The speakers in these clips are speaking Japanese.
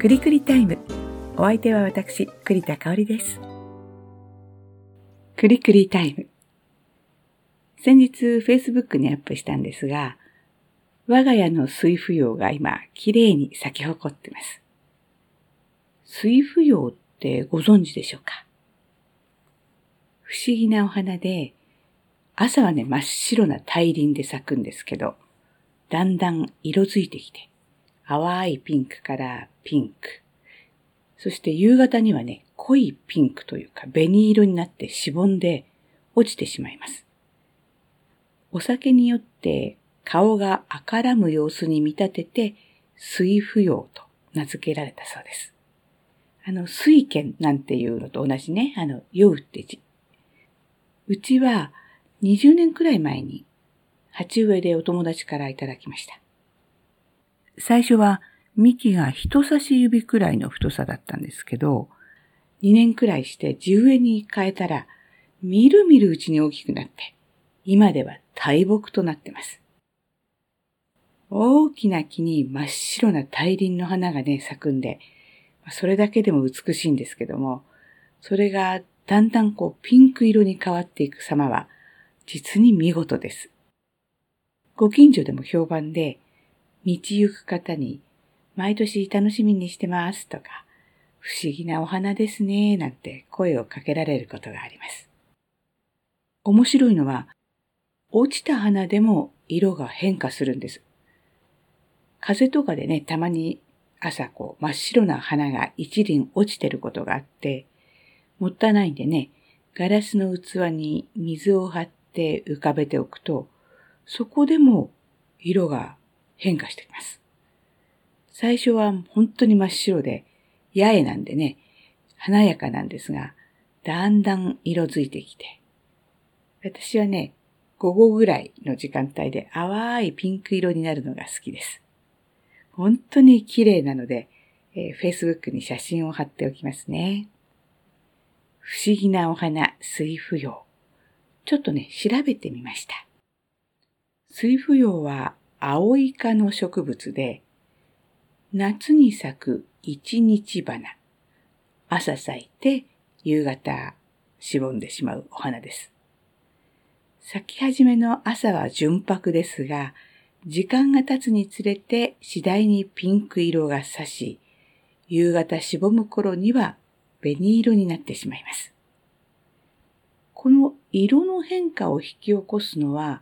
くりくりタイム。お相手は私、栗田香織です。くりくりタイム。先日、Facebook にアップしたんですが、我が家の水芙蓉が今、綺麗に咲き誇っています。水芙蓉ってご存知でしょうか？不思議なお花で、朝はね、真っ白な大輪で咲くんですけど、だんだん色づいてきて、淡いピンクからピンク。そして夕方にはね、濃いピンクというか紅色になってしぼんで落ちてしまいます。お酒によって顔が赤らむ様子に見立てて水芙蓉と名付けられたそうです。あの、水剣なんていうのと同じね、あの、酔うって字。うちは20年くらい前に鉢植えでお友達からいただきました。最初は幹が人差し指くらいの太さだったんですけど、2年くらいして地植えに変えたら、みるみるうちに大きくなって、今では大木となってます。大きな木に真っ白な大輪の花がね、咲くんで、それだけでも美しいんですけども、それがだんだんこうピンク色に変わっていく様は、実に見事です。ご近所でも評判で、道行く方に、毎年楽しみにしてますとか、不思議なお花ですね、なんて声をかけられることがあります。面白いのは、落ちた花でも色が変化するんです。風とかでね、たまに朝こう真っ白な花が一輪落ちてることがあって、もったいないんでね、ガラスの器に水を張って浮かべておくと、そこでも色が変化してきます。最初は本当に真っ白で、八重なんでね、華やかなんですが、だんだん色づいてきて、私はね、午後ぐらいの時間帯で淡いピンク色になるのが好きです。本当に綺麗なので、えー、Facebook に写真を貼っておきますね。不思議なお花、水芙蓉。ちょっとね、調べてみました。水芙蓉は青イ科の植物で、夏に咲く一日花。朝咲いて夕方しぼんでしまうお花です。咲き始めの朝は純白ですが、時間が経つにつれて次第にピンク色が差し、夕方しぼむ頃には紅色になってしまいます。この色の変化を引き起こすのは、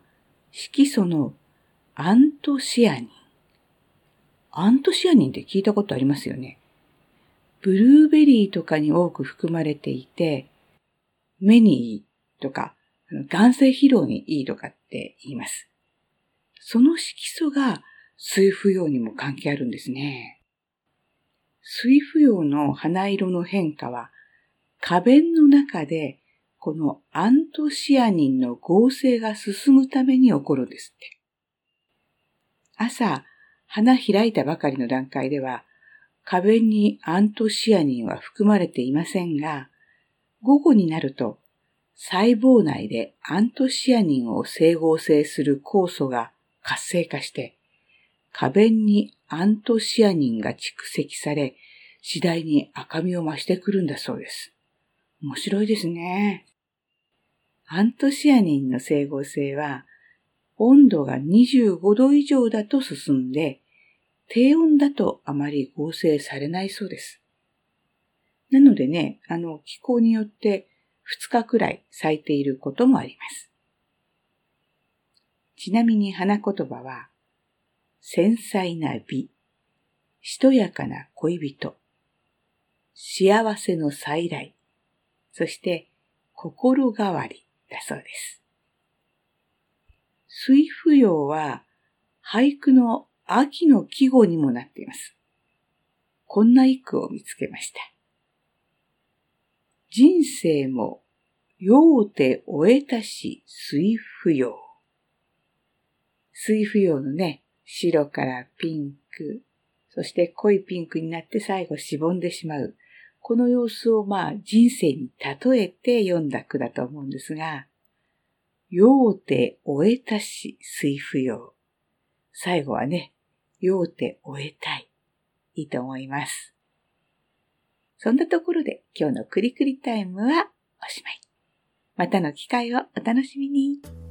色素のアントシアニン。アントシアニンって聞いたことありますよね。ブルーベリーとかに多く含まれていて、目にいいとか、眼性疲労にいいとかって言います。その色素が水芙蓉にも関係あるんですね。水芙蓉の花色の変化は、花弁の中でこのアントシアニンの合成が進むために起こるんですって。朝、花開いたばかりの段階では、花弁にアントシアニンは含まれていませんが、午後になると、細胞内でアントシアニンを整合性する酵素が活性化して、花弁にアントシアニンが蓄積され、次第に赤みを増してくるんだそうです。面白いですね。アントシアニンの整合性は、温度が25度以上だと進んで、低温だとあまり合成されないそうです。なのでね、あの、気候によって2日くらい咲いていることもあります。ちなみに花言葉は、繊細な美、しとやかな恋人、幸せの再来、そして心変わりだそうです。水芙蓉は俳句の秋の季語にもなっています。こんな一句を見つけました。人生もようて終えたし水芙蓉。水芙蓉のね、白からピンク、そして濃いピンクになって最後しぼんでしまう。この様子をまあ人生に例えて読んだ句だと思うんですが、用手終えたし水不要。最後はね、用手終えたい。いいと思います。そんなところで今日のクリクリタイムはおしまい。またの機会をお楽しみに。